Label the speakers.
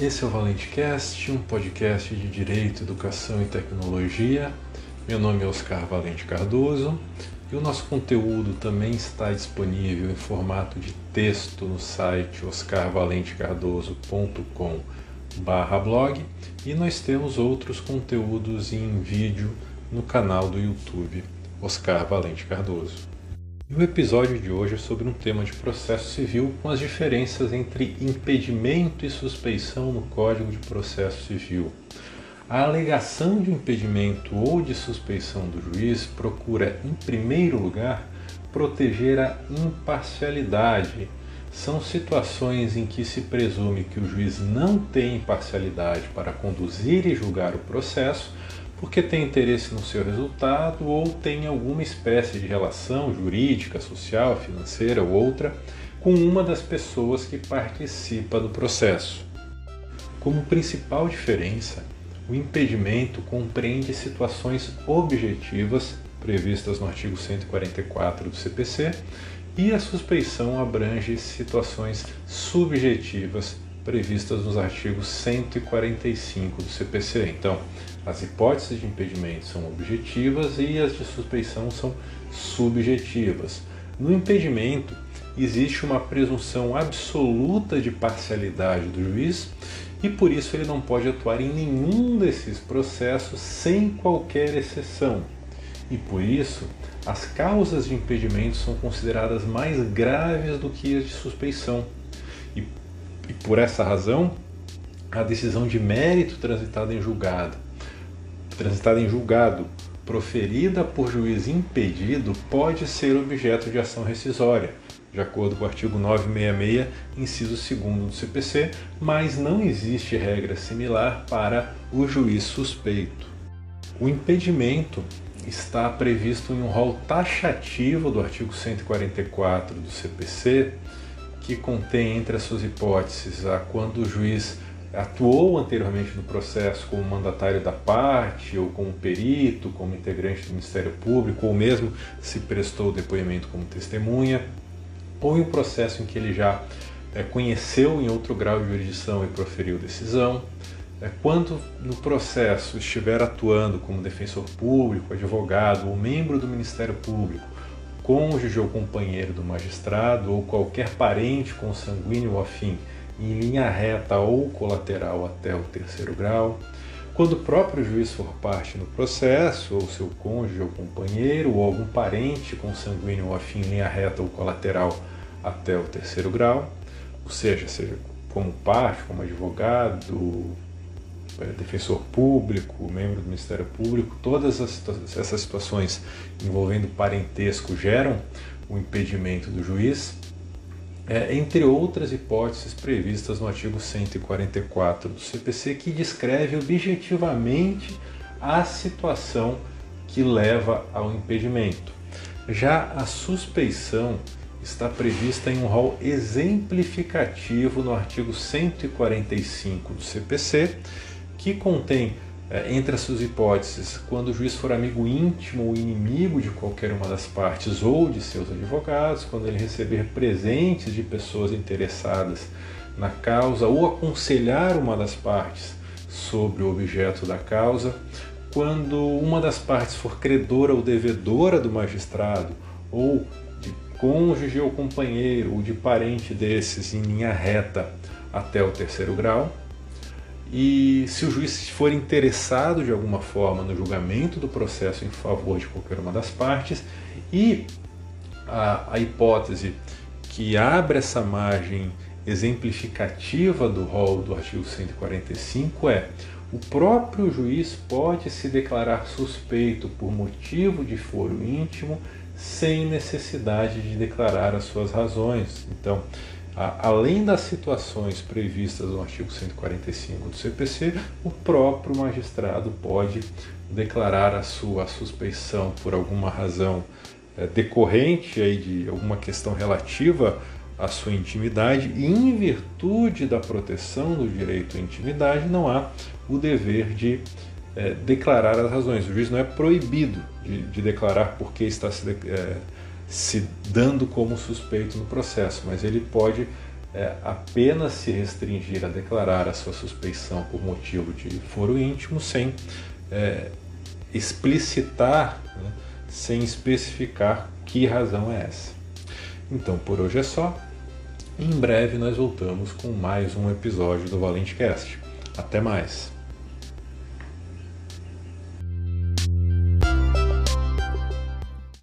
Speaker 1: Esse é o ValenteCast, um podcast de Direito, Educação e Tecnologia. Meu nome é Oscar Valente Cardoso e o nosso conteúdo também está disponível em formato de texto no site oscarvalentecardoso.com/blog e nós temos outros conteúdos em vídeo no canal do YouTube Oscar Valente Cardoso. E o episódio de hoje é sobre um tema de processo civil com as diferenças entre impedimento e suspeição no Código de Processo Civil. A alegação de impedimento ou de suspeição do juiz procura, em primeiro lugar, proteger a imparcialidade. São situações em que se presume que o juiz não tem imparcialidade para conduzir e julgar o processo, porque tem interesse no seu resultado ou tem alguma espécie de relação jurídica, social, financeira ou outra com uma das pessoas que participa do processo. Como principal diferença, o impedimento compreende situações objetivas previstas no artigo 144 do CPC e a suspeição abrange situações subjetivas previstas nos artigos 145 do CPC. Então, as hipóteses de impedimento são objetivas e as de suspeição são subjetivas. No impedimento, existe uma presunção absoluta de parcialidade do juiz e por isso ele não pode atuar em nenhum desses processos sem qualquer exceção. E por isso, as causas de impedimento são consideradas mais graves do que as de suspeição. E, por essa razão, a decisão de mérito transitada em julgado transitada em julgado, proferida por juiz impedido, pode ser objeto de ação rescisória, de acordo com o artigo 966, inciso 2 do CPC, mas não existe regra similar para o juiz suspeito. O impedimento está previsto em um rol taxativo do artigo 144 do CPC, que contém entre as suas hipóteses a quando o juiz atuou anteriormente no processo como mandatário da parte, ou como perito, como integrante do Ministério Público, ou mesmo se prestou depoimento como testemunha, ou em um processo em que ele já é, conheceu em outro grau de jurisdição e proferiu decisão. É, quando no processo estiver atuando como defensor público, advogado ou membro do Ministério Público, cônjuge ou companheiro do magistrado ou qualquer parente consanguíneo ou afim em linha reta ou colateral até o terceiro grau. Quando o próprio juiz for parte no processo, ou seu cônjuge ou companheiro, ou algum parente consanguíneo ou afim em linha reta ou colateral até o terceiro grau, ou seja, seja como parte, como advogado, defensor público, membro do Ministério Público, todas essas situações envolvendo parentesco geram o impedimento do juiz é, entre outras hipóteses previstas no artigo 144 do CPC, que descreve objetivamente a situação que leva ao impedimento. Já a suspeição está prevista em um rol exemplificativo no artigo 145 do CPC, que contém é, entre as suas hipóteses, quando o juiz for amigo íntimo ou inimigo de qualquer uma das partes ou de seus advogados, quando ele receber presentes de pessoas interessadas na causa ou aconselhar uma das partes sobre o objeto da causa, quando uma das partes for credora ou devedora do magistrado ou de cônjuge ou companheiro ou de parente desses em linha reta até o terceiro grau, e se o juiz for interessado de alguma forma no julgamento do processo em favor de qualquer uma das partes e a, a hipótese que abre essa margem exemplificativa do rol do artigo 145 é o próprio juiz pode se declarar suspeito por motivo de foro íntimo sem necessidade de declarar as suas razões. Então, além das situações previstas no artigo 145 do CPC, o próprio magistrado pode declarar a sua suspeição por alguma razão é, decorrente aí de alguma questão relativa à sua intimidade e em virtude da proteção do direito à intimidade não há o dever de é, declarar as razões. O juiz não é proibido de, de declarar porque está se, é, se dando como suspeito no processo, mas ele pode é, apenas se restringir a declarar a sua suspeição por motivo de foro íntimo, sem é, explicitar, né, sem especificar que razão é essa. Então por hoje é só. Em breve nós voltamos com mais um episódio do Valente Cast. Até mais!